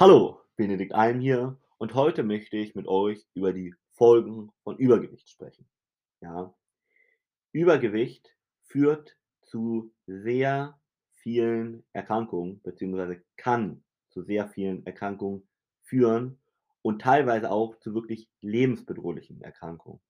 Hallo, Benedikt Alm hier und heute möchte ich mit euch über die Folgen von Übergewicht sprechen. Ja, Übergewicht führt zu sehr vielen Erkrankungen beziehungsweise kann zu sehr vielen Erkrankungen führen und teilweise auch zu wirklich lebensbedrohlichen Erkrankungen.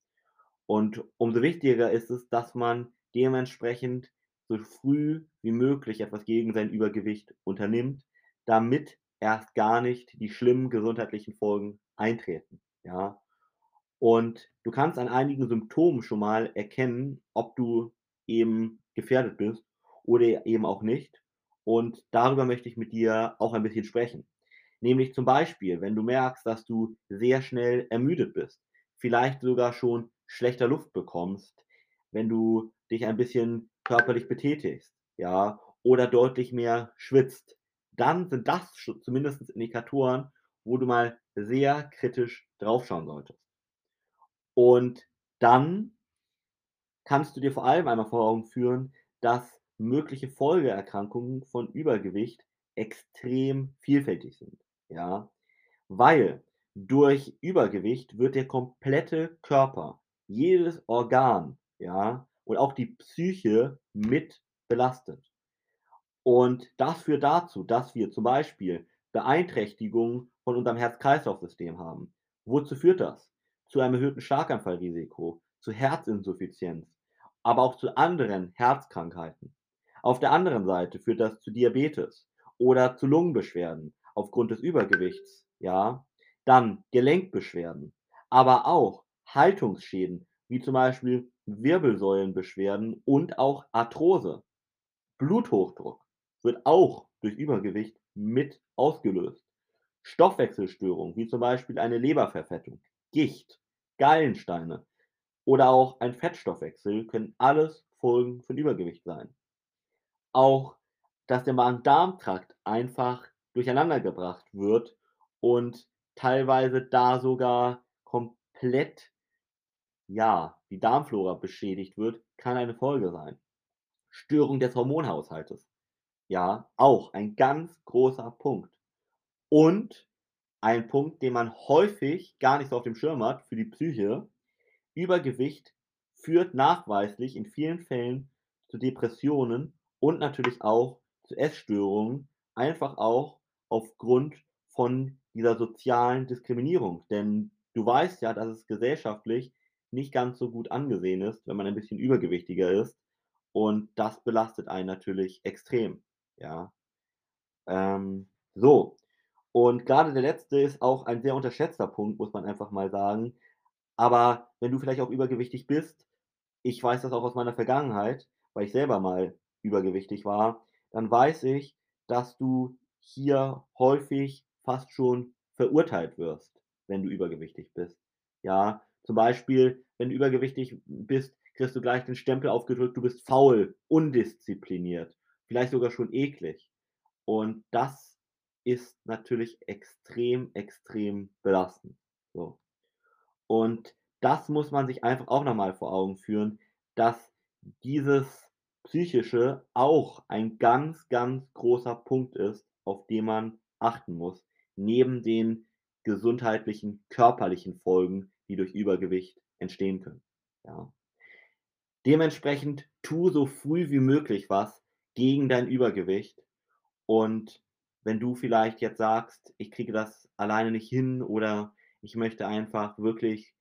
Und umso wichtiger ist es, dass man dementsprechend so früh wie möglich etwas gegen sein Übergewicht unternimmt, damit erst gar nicht die schlimmen gesundheitlichen Folgen eintreten, ja. Und du kannst an einigen Symptomen schon mal erkennen, ob du eben gefährdet bist oder eben auch nicht. Und darüber möchte ich mit dir auch ein bisschen sprechen. Nämlich zum Beispiel, wenn du merkst, dass du sehr schnell ermüdet bist, vielleicht sogar schon schlechter Luft bekommst, wenn du dich ein bisschen körperlich betätigst, ja, oder deutlich mehr schwitzt, dann sind das zumindest Indikatoren, wo du mal sehr kritisch draufschauen solltest. Und dann kannst du dir vor allem einmal vor Augen führen, dass mögliche Folgeerkrankungen von Übergewicht extrem vielfältig sind, ja? Weil durch Übergewicht wird der komplette Körper, jedes Organ, ja, und auch die Psyche mit belastet. Und das führt dazu, dass wir zum Beispiel Beeinträchtigungen von unserem Herz-Kreislauf-System haben. Wozu führt das? Zu einem erhöhten Schlaganfallrisiko, zu Herzinsuffizienz, aber auch zu anderen Herzkrankheiten. Auf der anderen Seite führt das zu Diabetes oder zu Lungenbeschwerden aufgrund des Übergewichts, ja. Dann Gelenkbeschwerden, aber auch Haltungsschäden, wie zum Beispiel Wirbelsäulenbeschwerden und auch Arthrose. Bluthochdruck wird auch durch Übergewicht mit ausgelöst. Stoffwechselstörungen, wie zum Beispiel eine Leberverfettung, Gicht, Gallensteine oder auch ein Fettstoffwechsel, können alles Folgen von Übergewicht sein. Auch, dass der Magen-Darm-Trakt einfach durcheinandergebracht wird und teilweise da sogar komplett, ja, die Darmflora beschädigt wird, kann eine Folge sein. Störung des Hormonhaushaltes. Ja, auch ein ganz großer Punkt. Und ein Punkt, den man häufig gar nicht so auf dem Schirm hat für die Psyche. Übergewicht führt nachweislich in vielen Fällen zu Depressionen und natürlich auch zu Essstörungen, einfach auch aufgrund von dieser sozialen Diskriminierung. Denn du weißt ja, dass es gesellschaftlich nicht ganz so gut angesehen ist, wenn man ein bisschen übergewichtiger ist. Und das belastet einen natürlich extrem. Ja. Ähm, so. Und gerade der letzte ist auch ein sehr unterschätzter Punkt, muss man einfach mal sagen. Aber wenn du vielleicht auch übergewichtig bist, ich weiß das auch aus meiner Vergangenheit, weil ich selber mal übergewichtig war, dann weiß ich, dass du hier häufig fast schon verurteilt wirst, wenn du übergewichtig bist. Ja, zum Beispiel, wenn du übergewichtig bist, kriegst du gleich den Stempel aufgedrückt, du bist faul, undiszipliniert vielleicht sogar schon eklig. Und das ist natürlich extrem, extrem belastend. So. Und das muss man sich einfach auch nochmal vor Augen führen, dass dieses Psychische auch ein ganz, ganz großer Punkt ist, auf den man achten muss, neben den gesundheitlichen, körperlichen Folgen, die durch Übergewicht entstehen können. Ja. Dementsprechend tu so früh wie möglich was, gegen dein Übergewicht. Und wenn du vielleicht jetzt sagst, ich kriege das alleine nicht hin oder ich möchte einfach wirklich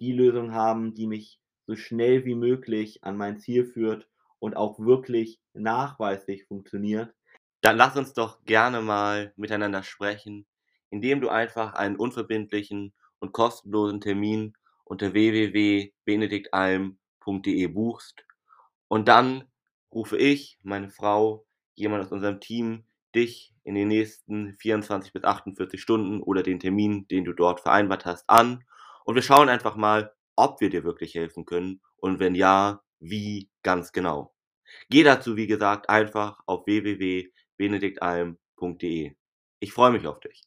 die Lösung haben, die mich so schnell wie möglich an mein Ziel führt und auch wirklich nachweislich funktioniert, dann lass uns doch gerne mal miteinander sprechen, indem du einfach einen unverbindlichen und kostenlosen Termin unter www.benediktalm.de buchst und dann rufe ich, meine Frau, jemand aus unserem Team dich in den nächsten 24 bis 48 Stunden oder den Termin, den du dort vereinbart hast, an und wir schauen einfach mal, ob wir dir wirklich helfen können und wenn ja, wie ganz genau. Geh dazu, wie gesagt, einfach auf www.benediktalm.de. Ich freue mich auf dich.